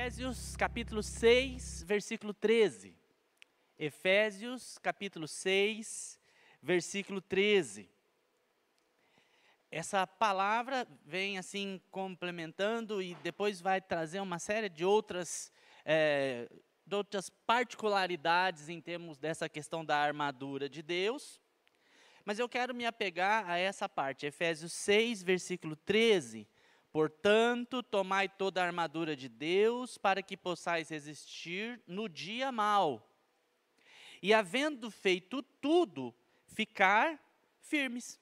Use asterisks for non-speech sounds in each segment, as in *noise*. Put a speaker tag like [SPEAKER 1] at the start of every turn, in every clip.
[SPEAKER 1] Efésios capítulo 6, versículo 13. Efésios capítulo 6, versículo 13. Essa palavra vem assim complementando e depois vai trazer uma série de outras, é, de outras particularidades em termos dessa questão da armadura de Deus. Mas eu quero me apegar a essa parte, Efésios 6, versículo 13 Portanto, tomai toda a armadura de Deus para que possais resistir no dia mau. E havendo feito tudo, ficar firmes.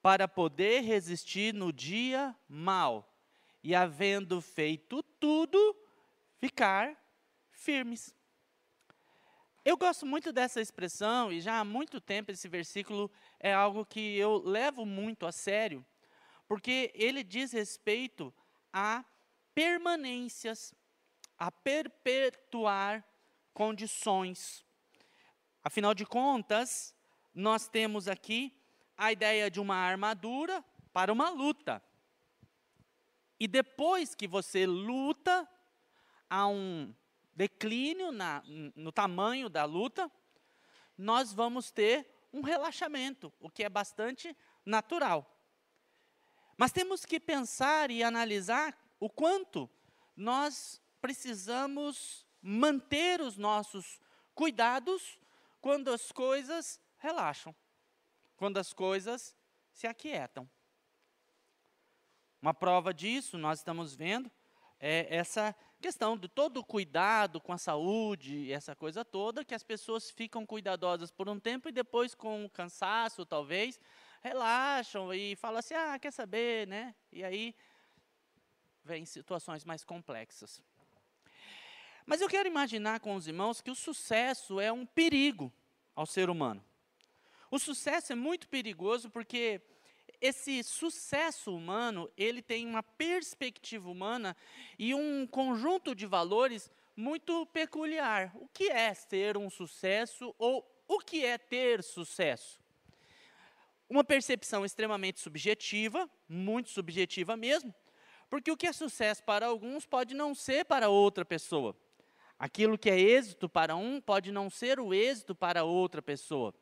[SPEAKER 1] Para poder resistir no dia mau. E havendo feito tudo, ficar firmes. Eu gosto muito dessa expressão e já há muito tempo esse versículo é algo que eu levo muito a sério porque ele diz respeito a permanências, a perpetuar condições. Afinal de contas, nós temos aqui a ideia de uma armadura para uma luta. E depois que você luta, há um declínio na, no tamanho da luta, nós vamos ter um relaxamento, o que é bastante natural. Mas temos que pensar e analisar o quanto nós precisamos manter os nossos cuidados quando as coisas relaxam, quando as coisas se aquietam. Uma prova disso, nós estamos vendo, é essa questão de todo o cuidado com a saúde, essa coisa toda, que as pessoas ficam cuidadosas por um tempo e depois, com o cansaço, talvez, relaxam e falam assim: ah, quer saber, né? E aí vem situações mais complexas. Mas eu quero imaginar com os irmãos que o sucesso é um perigo ao ser humano. O sucesso é muito perigoso porque esse sucesso humano, ele tem uma perspectiva humana e um conjunto de valores muito peculiar. O que é ser um sucesso ou o que é ter sucesso? Uma percepção extremamente subjetiva, muito subjetiva mesmo, porque o que é sucesso para alguns pode não ser para outra pessoa. Aquilo que é êxito para um pode não ser o êxito para outra pessoa.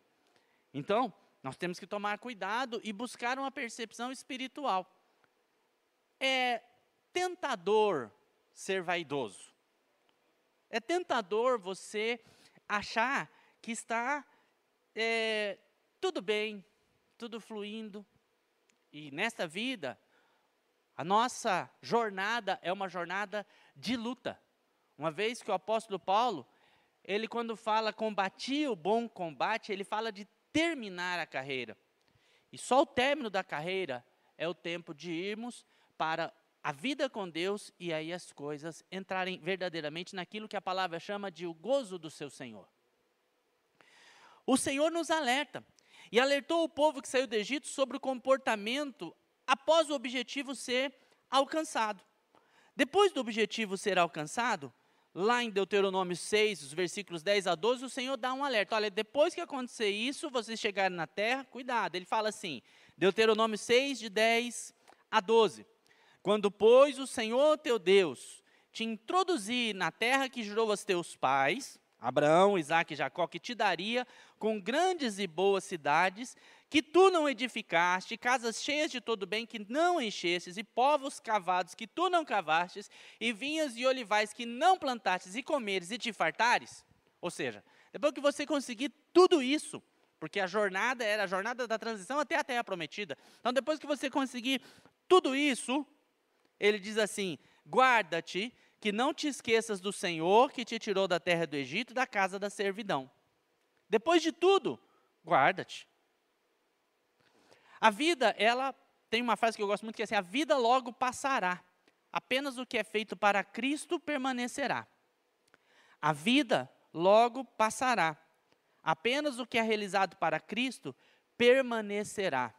[SPEAKER 1] Então, nós temos que tomar cuidado e buscar uma percepção espiritual. É tentador ser vaidoso. É tentador você achar que está é, tudo bem, tudo fluindo. E nesta vida, a nossa jornada é uma jornada de luta. Uma vez que o apóstolo Paulo, ele quando fala combati o bom combate, ele fala de terminar a carreira. E só o término da carreira é o tempo de irmos para a vida com Deus e aí as coisas entrarem verdadeiramente naquilo que a palavra chama de o gozo do seu Senhor. O Senhor nos alerta e alertou o povo que saiu do Egito sobre o comportamento após o objetivo ser alcançado. Depois do objetivo ser alcançado, lá em Deuteronômio 6, os versículos 10 a 12, o Senhor dá um alerta. Olha, depois que acontecer isso, vocês chegarem na terra, cuidado. Ele fala assim, Deuteronômio 6, de 10 a 12. Quando, pois, o Senhor teu Deus te introduzir na terra que jurou aos teus pais, Abraão, Isaac e Jacó, que te daria com grandes e boas cidades, que tu não edificaste, casas cheias de todo bem que não enchestes, e povos cavados que tu não cavastes, e vinhas e olivais que não plantastes, e comeres e te fartares. Ou seja, depois que você conseguir tudo isso, porque a jornada era a jornada da transição até a terra prometida. Então, depois que você conseguir tudo isso, ele diz assim: guarda-te que não te esqueças do Senhor que te tirou da terra do Egito, da casa da servidão. Depois de tudo, guarda-te. A vida, ela tem uma frase que eu gosto muito que é assim: a vida logo passará, apenas o que é feito para Cristo permanecerá. A vida logo passará, apenas o que é realizado para Cristo permanecerá.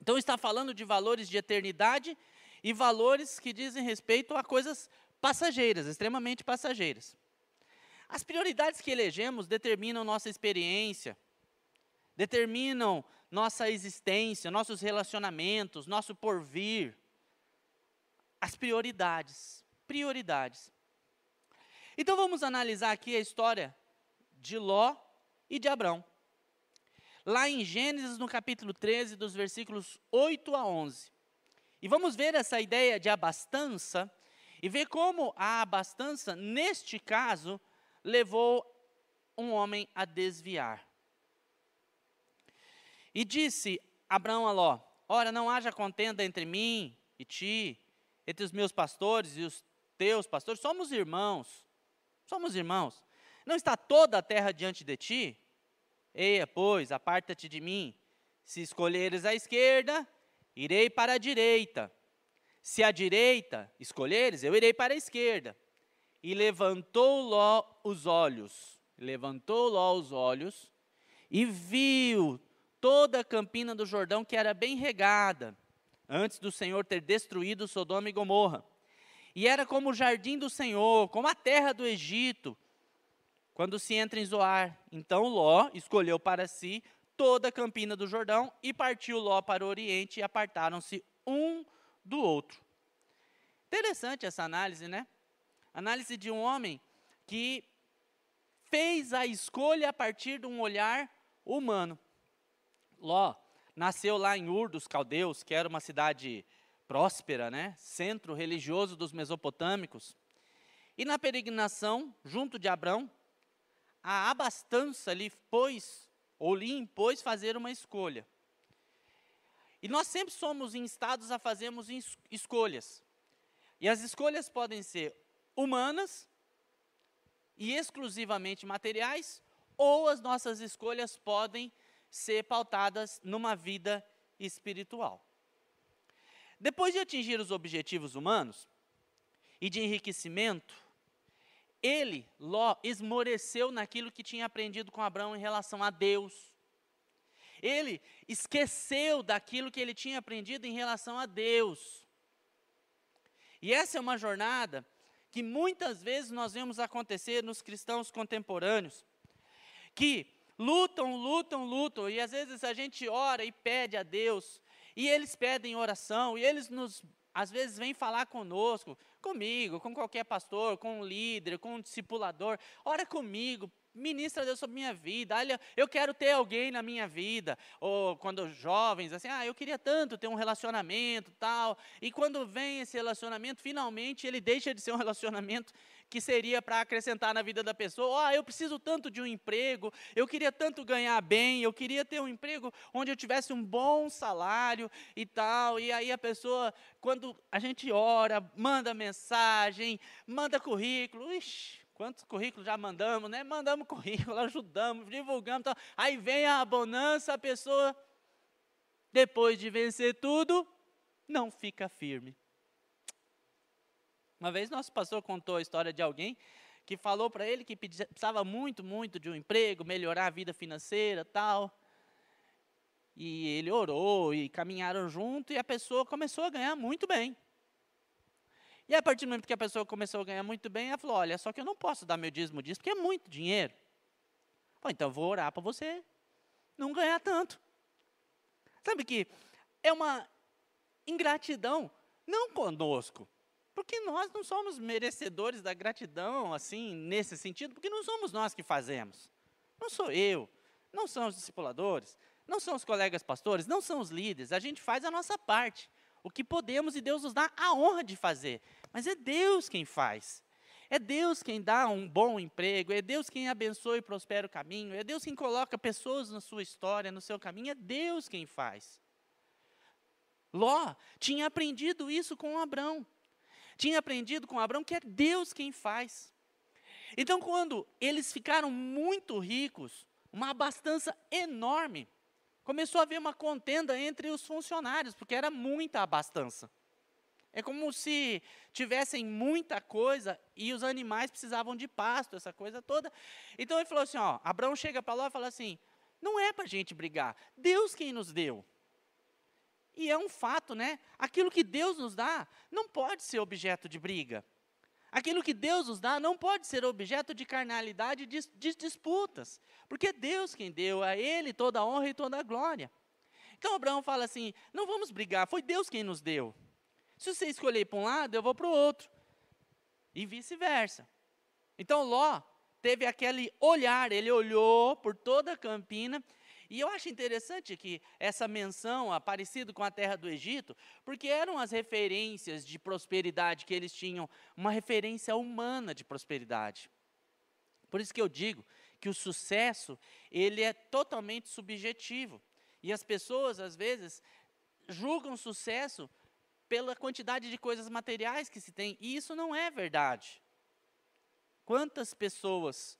[SPEAKER 1] Então está falando de valores de eternidade e valores que dizem respeito a coisas passageiras, extremamente passageiras. As prioridades que elegemos determinam nossa experiência, determinam nossa existência, nossos relacionamentos, nosso porvir. As prioridades. Prioridades. Então vamos analisar aqui a história de Ló e de Abrão. Lá em Gênesis, no capítulo 13, dos versículos 8 a 11. E vamos ver essa ideia de abastança e ver como a abastança, neste caso, levou um homem a desviar. E disse Abraão a Ló: Ora, não haja contenda entre mim e ti, entre os meus pastores e os teus pastores, somos irmãos. Somos irmãos. Não está toda a terra diante de ti? Eia, pois, aparta-te de mim. Se escolheres a esquerda, irei para a direita. Se a direita escolheres, eu irei para a esquerda. E levantou Ló os olhos, levantou Ló os olhos e viu toda a campina do Jordão que era bem regada, antes do Senhor ter destruído Sodoma e Gomorra. E era como o jardim do Senhor, como a terra do Egito, quando se entra em Zoar. Então Ló escolheu para si toda a campina do Jordão e partiu Ló para o oriente e apartaram-se um do outro. Interessante essa análise, né? Análise de um homem que fez a escolha a partir de um olhar humano. Ló nasceu lá em Ur dos Caldeus, que era uma cidade próspera, né? Centro religioso dos mesopotâmicos. E na peregrinação, junto de Abrão, a abastança lhe pôs, ou lhe impôs fazer uma escolha. E nós sempre somos instados a fazermos escolhas. E as escolhas podem ser humanas e exclusivamente materiais, ou as nossas escolhas podem ser pautadas numa vida espiritual. Depois de atingir os objetivos humanos e de enriquecimento, ele, Ló, esmoreceu naquilo que tinha aprendido com Abraão em relação a Deus. Ele esqueceu daquilo que ele tinha aprendido em relação a Deus. E essa é uma jornada que muitas vezes nós vemos acontecer nos cristãos contemporâneos, que lutam, lutam, lutam, e às vezes a gente ora e pede a Deus, e eles pedem oração, e eles nos, às vezes vêm falar conosco, comigo, com qualquer pastor, com um líder, com um discipulador, ora comigo, ministra Deus sobre minha vida. Olha, eu quero ter alguém na minha vida. Ou quando jovens, assim, ah, eu queria tanto ter um relacionamento, tal. E quando vem esse relacionamento, finalmente ele deixa de ser um *laughs* relacionamento que seria para acrescentar na vida da pessoa. Ah, eu preciso tanto de um emprego, eu queria tanto ganhar bem, eu queria ter um emprego onde eu tivesse um bom salário e tal. E aí a pessoa, quando a gente ora, manda mensagem, manda currículo, ixi, Quantos currículos já mandamos, né? Mandamos currículo, *laughs* ajudamos, divulgamos. Então, aí vem a bonança, a pessoa, depois de vencer tudo, não fica firme. Uma vez nosso pastor contou a história de alguém que falou para ele que precisava muito, muito de um emprego, melhorar a vida financeira, tal. E ele orou e caminharam junto e a pessoa começou a ganhar muito bem. E a partir do momento que a pessoa começou a ganhar muito bem, ela falou: Olha, só que eu não posso dar meu dízimo disso, porque é muito dinheiro. Falei, então eu vou orar para você não ganhar tanto. Sabe que é uma ingratidão, não conosco, porque nós não somos merecedores da gratidão, assim, nesse sentido, porque não somos nós que fazemos. Não sou eu, não são os discipuladores, não são os colegas pastores, não são os líderes, a gente faz a nossa parte o que podemos e Deus nos dá a honra de fazer. Mas é Deus quem faz. É Deus quem dá um bom emprego, é Deus quem abençoa e prospera o caminho, é Deus quem coloca pessoas na sua história, no seu caminho, é Deus quem faz. Ló tinha aprendido isso com Abrão. Tinha aprendido com Abrão que é Deus quem faz. Então, quando eles ficaram muito ricos, uma abastança enorme, começou a haver uma contenda entre os funcionários, porque era muita abastança. É como se tivessem muita coisa e os animais precisavam de pasto, essa coisa toda. Então ele falou assim: ó, Abraão chega para lá e fala assim: não é para a gente brigar, Deus quem nos deu. E é um fato, né? Aquilo que Deus nos dá não pode ser objeto de briga. Aquilo que Deus nos dá não pode ser objeto de carnalidade de, de disputas. Porque é Deus quem deu, a Ele toda a honra e toda a glória. Então Abraão fala assim: não vamos brigar, foi Deus quem nos deu. Se você escolher para um lado, eu vou para o outro. E vice-versa. Então Ló teve aquele olhar, ele olhou por toda a campina. E eu acho interessante que essa menção, aparecido com a terra do Egito, porque eram as referências de prosperidade que eles tinham, uma referência humana de prosperidade. Por isso que eu digo que o sucesso, ele é totalmente subjetivo. E as pessoas, às vezes, julgam sucesso pela quantidade de coisas materiais que se tem, e isso não é verdade. Quantas pessoas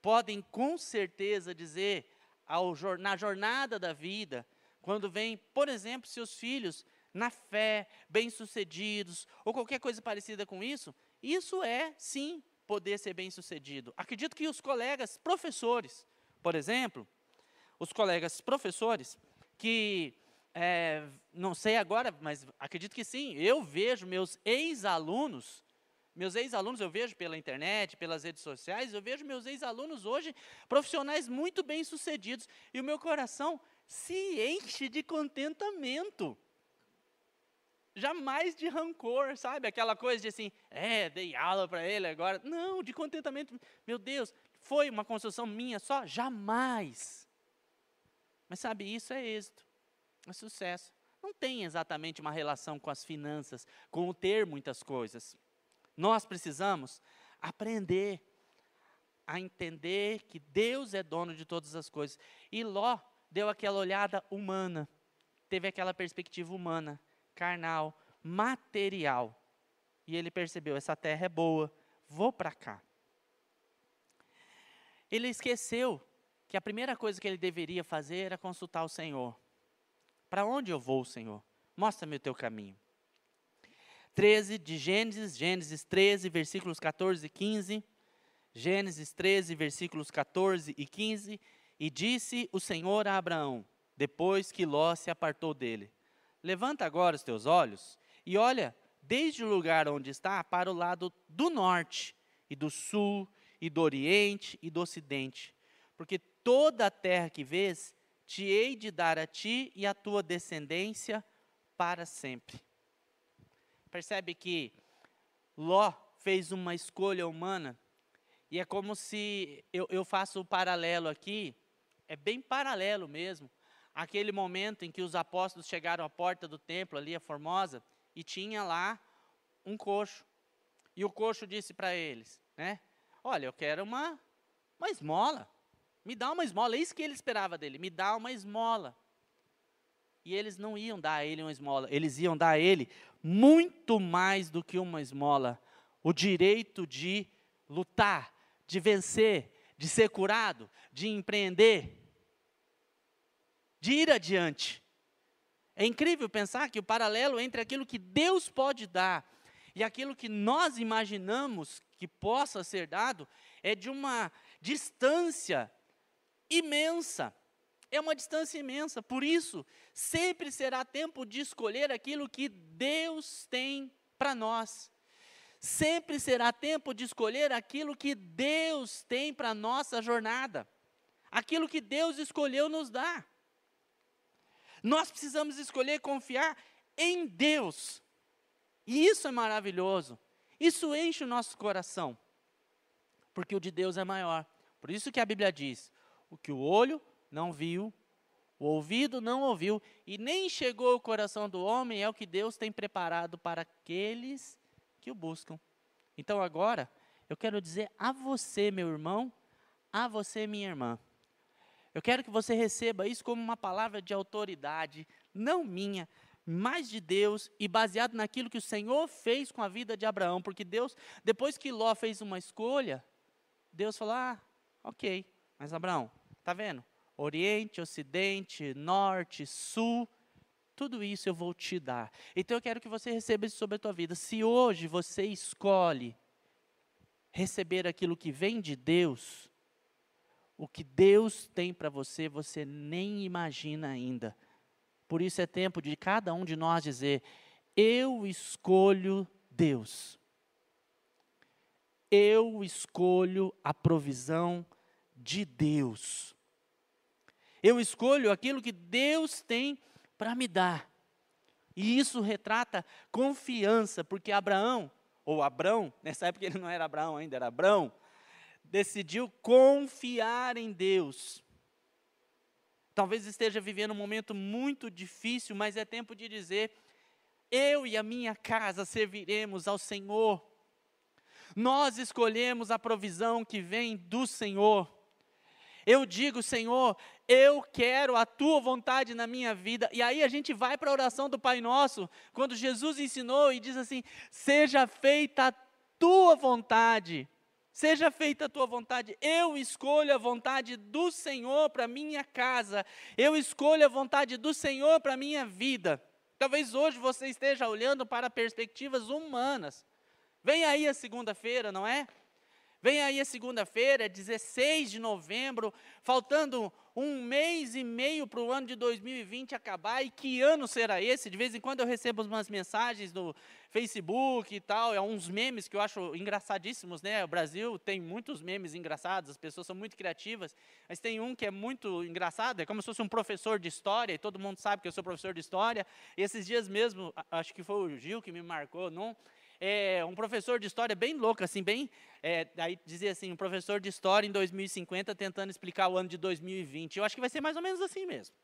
[SPEAKER 1] podem com certeza dizer ao, na jornada da vida, quando vem, por exemplo, seus filhos na fé, bem-sucedidos, ou qualquer coisa parecida com isso, isso é sim poder ser bem-sucedido. Acredito que os colegas professores, por exemplo, os colegas professores que é, não sei agora, mas acredito que sim. Eu vejo meus ex-alunos, meus ex-alunos eu vejo pela internet, pelas redes sociais, eu vejo meus ex-alunos hoje profissionais muito bem sucedidos e o meu coração se enche de contentamento. Jamais de rancor, sabe? Aquela coisa de assim, é, dei aula para ele agora. Não, de contentamento. Meu Deus, foi uma construção minha só? Jamais. Mas sabe, isso é êxito sucesso. Não tem exatamente uma relação com as finanças, com o ter muitas coisas. Nós precisamos aprender a entender que Deus é dono de todas as coisas. E Ló deu aquela olhada humana, teve aquela perspectiva humana, carnal, material. E ele percebeu: essa terra é boa, vou para cá. Ele esqueceu que a primeira coisa que ele deveria fazer era consultar o Senhor. Para onde eu vou, Senhor? Mostra-me o teu caminho. 13 de Gênesis, Gênesis 13, versículos 14 e 15. Gênesis 13, versículos 14 e 15. E disse o Senhor a Abraão, depois que Ló se apartou dele: Levanta agora os teus olhos e olha desde o lugar onde está para o lado do norte, e do sul, e do oriente, e do ocidente. Porque toda a terra que vês, te hei de dar a ti e a tua descendência para sempre. Percebe que Ló fez uma escolha humana, e é como se eu, eu faço o um paralelo aqui, é bem paralelo mesmo, aquele momento em que os apóstolos chegaram à porta do templo ali, a Formosa, e tinha lá um coxo. E o coxo disse para eles, né? Olha, eu quero uma, uma esmola. Me dá uma esmola, é isso que ele esperava dele, me dá uma esmola. E eles não iam dar a ele uma esmola, eles iam dar a ele muito mais do que uma esmola: o direito de lutar, de vencer, de ser curado, de empreender, de ir adiante. É incrível pensar que o paralelo entre aquilo que Deus pode dar e aquilo que nós imaginamos que possa ser dado é de uma distância imensa. É uma distância imensa. Por isso, sempre será tempo de escolher aquilo que Deus tem para nós. Sempre será tempo de escolher aquilo que Deus tem para a nossa jornada. Aquilo que Deus escolheu nos dar. Nós precisamos escolher confiar em Deus. E isso é maravilhoso. Isso enche o nosso coração. Porque o de Deus é maior. Por isso que a Bíblia diz: o que o olho não viu, o ouvido não ouviu e nem chegou ao coração do homem é o que Deus tem preparado para aqueles que o buscam. Então agora, eu quero dizer a você, meu irmão, a você, minha irmã. Eu quero que você receba isso como uma palavra de autoridade, não minha, mas de Deus e baseado naquilo que o Senhor fez com a vida de Abraão, porque Deus, depois que Ló fez uma escolha, Deus falou: "Ah, OK, mas Abraão, Está vendo? Oriente, Ocidente, Norte, Sul, tudo isso eu vou te dar. Então eu quero que você receba isso sobre a tua vida. Se hoje você escolhe receber aquilo que vem de Deus, o que Deus tem para você, você nem imagina ainda. Por isso é tempo de cada um de nós dizer: Eu escolho Deus. Eu escolho a provisão de Deus. Eu escolho aquilo que Deus tem para me dar. E isso retrata confiança, porque Abraão, ou Abrão, *laughs* nessa época ele não era Abraão ainda, era Abrão, decidiu confiar em Deus. Talvez esteja vivendo um momento muito difícil, mas é tempo de dizer: eu e a minha casa serviremos ao Senhor. Nós escolhemos a provisão que vem do Senhor. Eu digo, Senhor, eu quero a tua vontade na minha vida. E aí a gente vai para a oração do Pai Nosso, quando Jesus ensinou e diz assim: Seja feita a tua vontade Seja feita a tua vontade. Eu escolho a vontade do Senhor para minha casa. Eu escolho a vontade do Senhor para minha vida. Talvez hoje você esteja olhando para perspectivas humanas. Vem aí a segunda-feira, não é? Vem aí a segunda-feira, 16 de novembro, faltando um mês e meio para o ano de 2020 acabar. E que ano será esse? De vez em quando eu recebo umas mensagens no Facebook e tal, é uns memes que eu acho engraçadíssimos, né? O Brasil tem muitos memes engraçados, as pessoas são muito criativas, mas tem um que é muito engraçado, é como se fosse um professor de história, e todo mundo sabe que eu sou professor de história. E esses dias mesmo, acho que foi o Gil que me marcou, não? É, um professor de história bem louco, assim, bem. É, aí dizia assim: um professor de história em 2050 tentando explicar o ano de 2020. Eu acho que vai ser mais ou menos assim mesmo.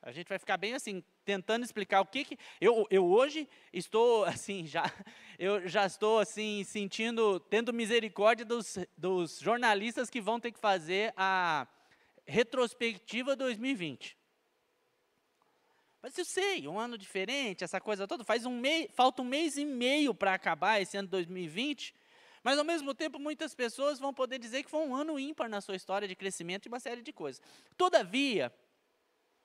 [SPEAKER 1] A gente vai ficar bem assim, tentando explicar o que, que eu, eu hoje estou *laughs* assim já eu já estou assim sentindo tendo misericórdia dos, dos jornalistas que vão ter que fazer a retrospectiva 2020. Mas eu sei, um ano diferente, essa coisa toda, faz um mês, falta um mês e meio para acabar esse ano de 2020, mas ao mesmo tempo muitas pessoas vão poder dizer que foi um ano ímpar na sua história de crescimento e uma série de coisas. Todavia,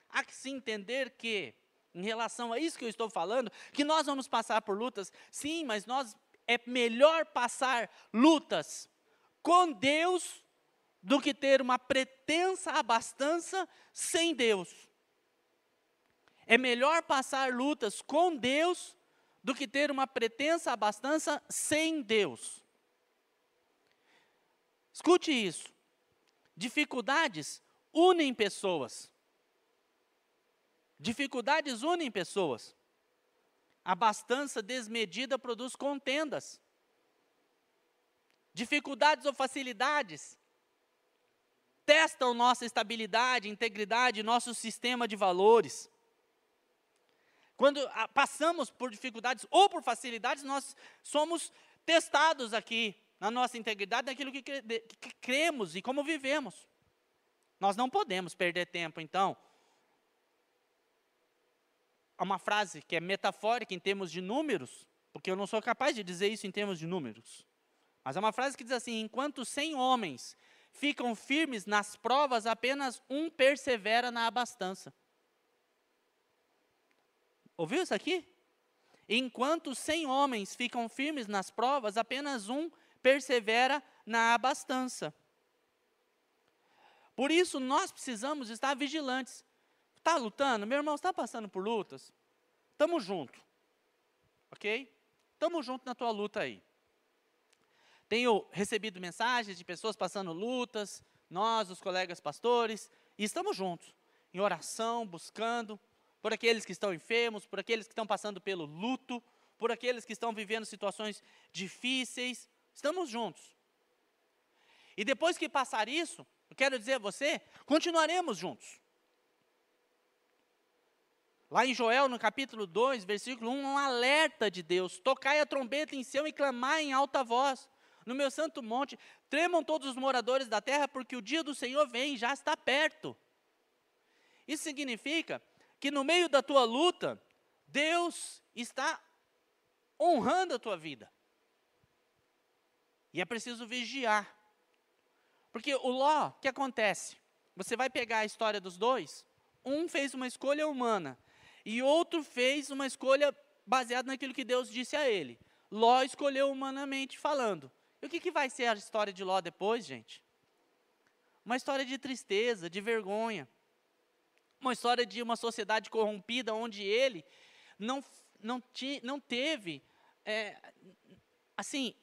[SPEAKER 1] há que se entender que, em relação a isso que eu estou falando, que nós vamos passar por lutas, sim, mas nós é melhor passar lutas com Deus do que ter uma pretensa abastança sem Deus. É melhor passar lutas com Deus do que ter uma pretensa abastança sem Deus. Escute isso. Dificuldades unem pessoas. Dificuldades unem pessoas. Abastança desmedida produz contendas. Dificuldades ou facilidades testam nossa estabilidade, integridade, nosso sistema de valores. Quando ah, passamos por dificuldades ou por facilidades, nós somos testados aqui na nossa integridade, naquilo que, que cremos e como vivemos. Nós não podemos perder tempo, então. Há uma frase que é metafórica em termos de números, porque eu não sou capaz de dizer isso em termos de números. Mas é uma frase que diz assim: enquanto cem homens ficam firmes nas provas, apenas um persevera na abastança. Ouviu isso aqui? Enquanto cem homens ficam firmes nas provas, apenas um persevera na abastança. Por isso, nós precisamos estar vigilantes. Está lutando? Meu irmão, está passando por lutas? Estamos juntos. Ok? Estamos juntos na tua luta aí. Tenho recebido mensagens de pessoas passando lutas, nós, os colegas pastores, e estamos juntos, em oração, buscando por aqueles que estão enfermos, por aqueles que estão passando pelo luto, por aqueles que estão vivendo situações difíceis. Estamos juntos. E depois que passar isso, eu quero dizer a você, continuaremos juntos. Lá em Joel, no capítulo 2, versículo 1, um alerta de Deus: Tocai a trombeta em céu e clamai em alta voz. No meu santo monte, tremam todos os moradores da terra, porque o dia do Senhor vem, já está perto. Isso significa que no meio da tua luta, Deus está honrando a tua vida. E é preciso vigiar. Porque o Ló, o que acontece? você vai pegar a história dos dois, um fez uma escolha humana e outro fez uma escolha baseada naquilo que Deus disse a ele. Ló escolheu humanamente falando. E o que, que vai ser a história de Ló depois, gente? Uma história de tristeza, de vergonha. Uma história de uma sociedade corrompida onde ele não, não, ti, não teve, é, assim,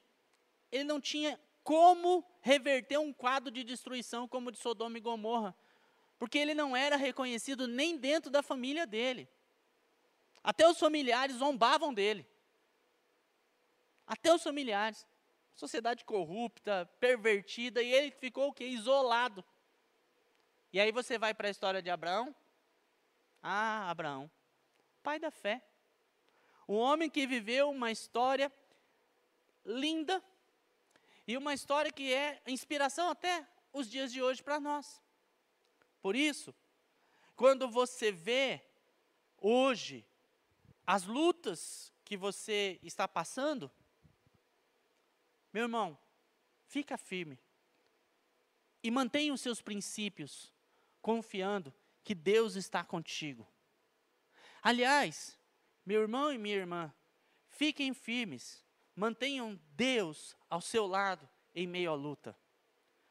[SPEAKER 1] ele não tinha como reverter um quadro de destruição como o de Sodoma e Gomorra, porque ele não era reconhecido nem dentro da família dele. Até os familiares zombavam dele. Até os familiares. Sociedade corrupta, pervertida, e ele ficou o quê? Isolado. E aí você vai para a história de Abraão. Ah, Abraão, pai da fé. Um homem que viveu uma história linda, e uma história que é inspiração até os dias de hoje para nós. Por isso, quando você vê hoje as lutas que você está passando, meu irmão, fica firme e mantenha os seus princípios, confiando que Deus está contigo. Aliás, meu irmão e minha irmã, fiquem firmes, Mantenham Deus ao seu lado em meio à luta.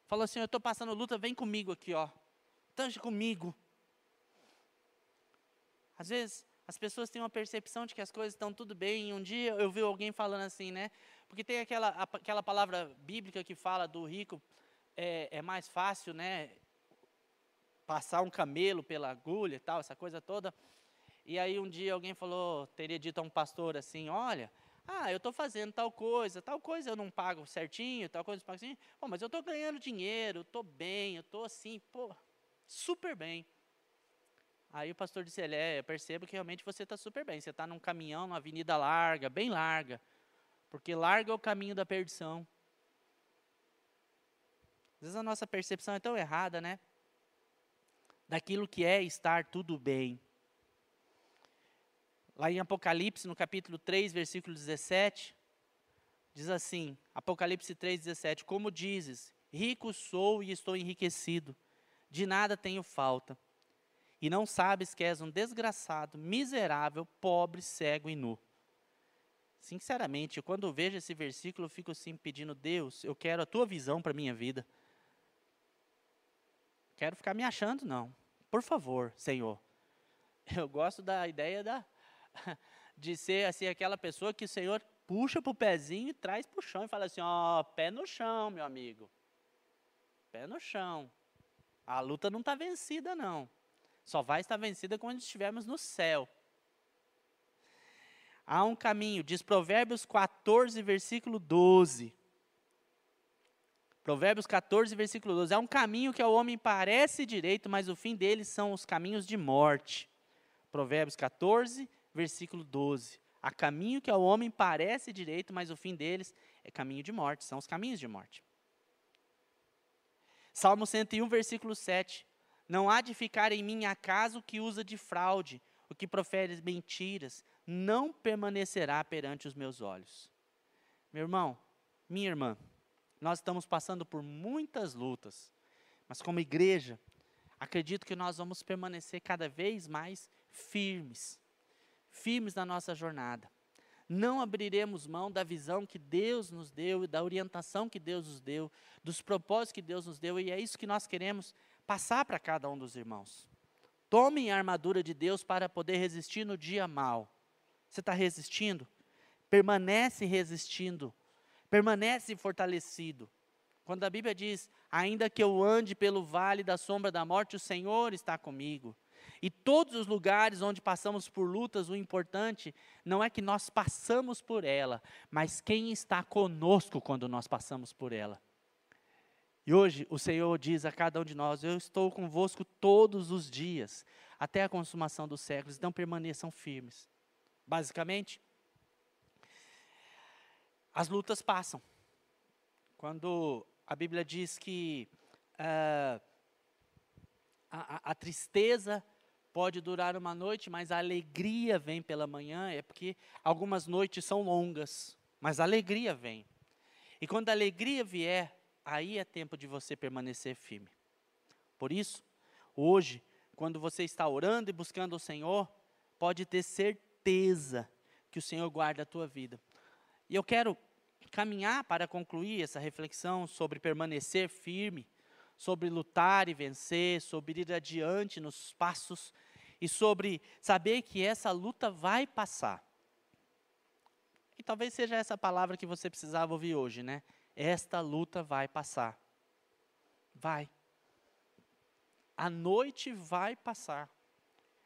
[SPEAKER 1] Fala assim: Eu estou passando luta, vem comigo aqui, ó. Tange comigo. Às vezes, as pessoas têm uma percepção de que as coisas estão tudo bem. E um dia eu vi alguém falando assim, né? Porque tem aquela, aquela palavra bíblica que fala do rico é, é mais fácil, né? Passar um camelo pela agulha e tal, essa coisa toda. E aí um dia alguém falou, teria dito a um pastor assim: Olha, ah, eu estou fazendo tal coisa, tal coisa eu não pago certinho, tal coisa eu pago assim. Pô, mas eu estou ganhando dinheiro, estou bem, eu estou assim, pô, super bem. Aí o pastor disse, é, eu percebo que realmente você está super bem. Você está num caminhão, numa avenida larga, bem larga. Porque larga é o caminho da perdição. Às vezes a nossa percepção é tão errada, né? Daquilo que é estar tudo bem. Lá em Apocalipse, no capítulo 3, versículo 17, diz assim: Apocalipse 3, 17: Como dizes, rico sou e estou enriquecido, de nada tenho falta. E não sabes que és um desgraçado, miserável, pobre, cego e nu. Sinceramente, quando eu vejo esse versículo, eu fico assim pedindo, Deus, eu quero a tua visão para a minha vida. Quero ficar me achando, não. Por favor, Senhor. *laughs* Eu gosto da ideia da, *laughs* de ser assim aquela pessoa que o Senhor puxa para o pezinho e traz para o chão e fala assim, ó, pé no chão, meu amigo. Pé no chão. A luta não está vencida, não. Só vai estar vencida quando estivermos no céu. Há um caminho, diz Provérbios 14, versículo 12. Provérbios 14, versículo 12. Há um caminho que ao homem parece direito, mas o fim dele são os caminhos de morte. Provérbios 14, versículo 12. Há caminho que ao homem parece direito, mas o fim deles é caminho de morte, são os caminhos de morte. Salmo 101, versículo 7. Não há de ficar em mim acaso que usa de fraude, o que profere mentiras, não permanecerá perante os meus olhos. Meu irmão, minha irmã, nós estamos passando por muitas lutas, mas como igreja, acredito que nós vamos permanecer cada vez mais firmes, firmes na nossa jornada. Não abriremos mão da visão que Deus nos deu, da orientação que Deus nos deu, dos propósitos que Deus nos deu, e é isso que nós queremos passar para cada um dos irmãos. Tomem a armadura de Deus para poder resistir no dia mal. Você está resistindo? Permanece resistindo. Permanece fortalecido. Quando a Bíblia diz: Ainda que eu ande pelo vale da sombra da morte, o Senhor está comigo. E todos os lugares onde passamos por lutas, o importante não é que nós passamos por ela, mas quem está conosco quando nós passamos por ela. E hoje o Senhor diz a cada um de nós: Eu estou convosco todos os dias, até a consumação dos séculos, então permaneçam firmes. Basicamente, as lutas passam. Quando a Bíblia diz que uh, a, a, tristeza pode durar uma noite, mas a alegria vem pela manhã, é porque algumas noites são longas, mas a alegria vem. E quando a alegria vier, aí é tempo de você permanecer firme. Por isso, Hoje, quando você está orando e buscando o Senhor, pode ter certeza que o Senhor guarda a tua vida. E eu quero caminhar para concluir essa reflexão sobre permanecer firme, sobre lutar e vencer, sobre ir adiante nos passos e sobre saber que essa luta vai passar. E talvez seja essa palavra que você precisava ouvir hoje, né? Esta luta vai passar. Vai. A noite vai passar.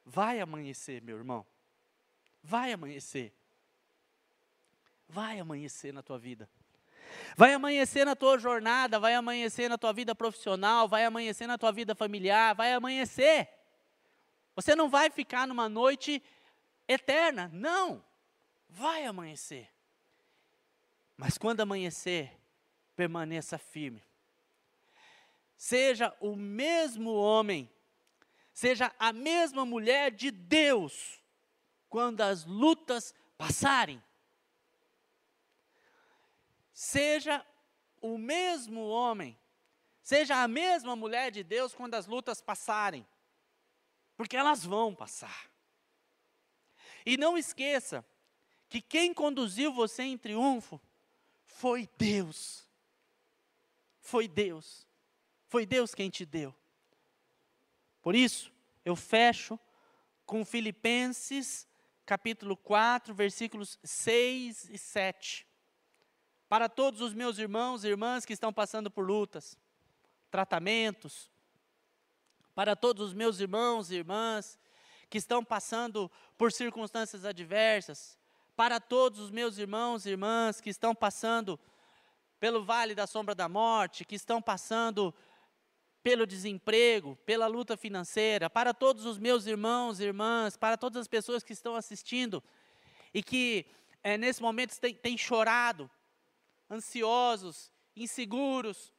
[SPEAKER 1] Vai amanhecer, meu irmão. Vai amanhecer. Vai amanhecer na tua vida. Vai amanhecer na tua jornada, vai amanhecer na tua vida profissional, vai amanhecer na tua vida familiar, vai amanhecer. Você não vai ficar numa noite eterna, não vai amanhecer. Mas quando amanhecer, permaneça firme. Seja o mesmo homem, seja a mesma mulher de Deus, quando as lutas passarem. Seja o mesmo homem, seja a mesma mulher de Deus quando as lutas passarem, porque elas vão passar. E não esqueça que quem conduziu você em triunfo foi Deus. Foi Deus. Foi Deus quem te deu. Por isso, eu fecho com Filipenses capítulo 4, versículos 6 e 7. Para todos os meus irmãos e irmãs que estão passando por lutas, tratamentos, para todos os meus irmãos e irmãs que estão passando por circunstâncias adversas, para todos os meus irmãos e irmãs que estão passando pelo vale da sombra da morte, que estão passando pelo desemprego, pela luta financeira, para todos os meus irmãos e irmãs, para todas as pessoas que estão assistindo e que é, nesse momento têm, têm chorado, ansiosos, inseguros,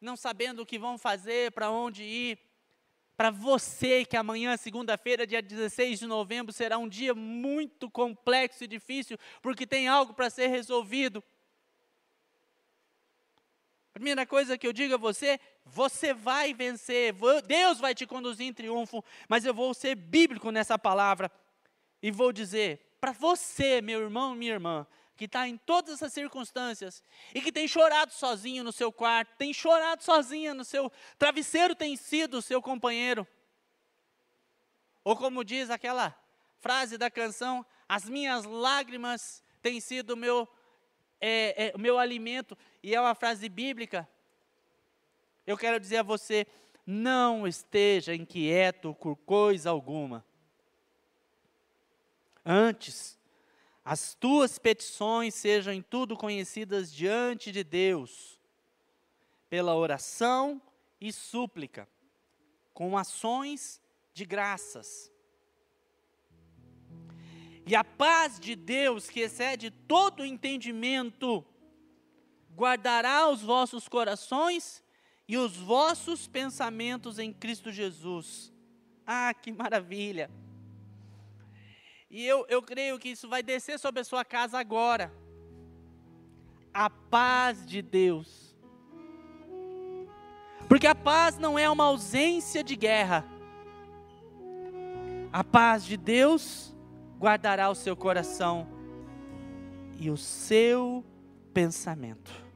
[SPEAKER 1] não sabendo o que vão fazer, para onde ir para você que amanhã, segunda-feira, dia 16 de novembro, será um dia muito complexo e difícil, porque tem algo para ser resolvido. Primeira coisa que eu digo a você, você vai vencer, Deus vai te conduzir em triunfo, mas eu vou ser bíblico nessa palavra e vou dizer para você, meu irmão, minha irmã, que está em todas essas circunstâncias e que tem chorado sozinho no seu quarto, tem chorado sozinha no seu travesseiro, tem sido o seu companheiro. Ou como diz aquela frase da canção, as minhas lágrimas têm sido o meu, é, é, meu alimento, e é uma frase bíblica. Eu quero dizer a você, não esteja inquieto por coisa alguma. Antes, as tuas petições sejam em tudo conhecidas diante de Deus, pela oração e súplica, com ações de graças. E a paz de Deus, que excede todo entendimento, guardará os vossos corações e os vossos pensamentos em Cristo Jesus. Ah, que maravilha! E eu, eu creio que isso vai descer sobre a sua casa agora. A paz de Deus. Porque a paz não é uma ausência de guerra. A paz de Deus guardará o seu coração e o seu pensamento.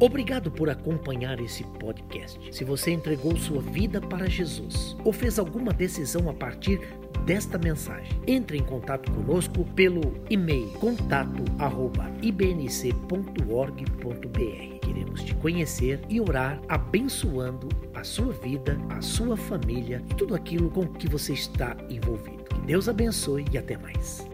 [SPEAKER 2] Obrigado por acompanhar esse podcast. Se você entregou sua vida para Jesus ou fez alguma decisão a partir desta mensagem, entre em contato conosco pelo e-mail contato@ibnc.org.br. Queremos te conhecer e orar abençoando a sua vida, a sua família tudo aquilo com que você está envolvido. Que Deus abençoe e até mais.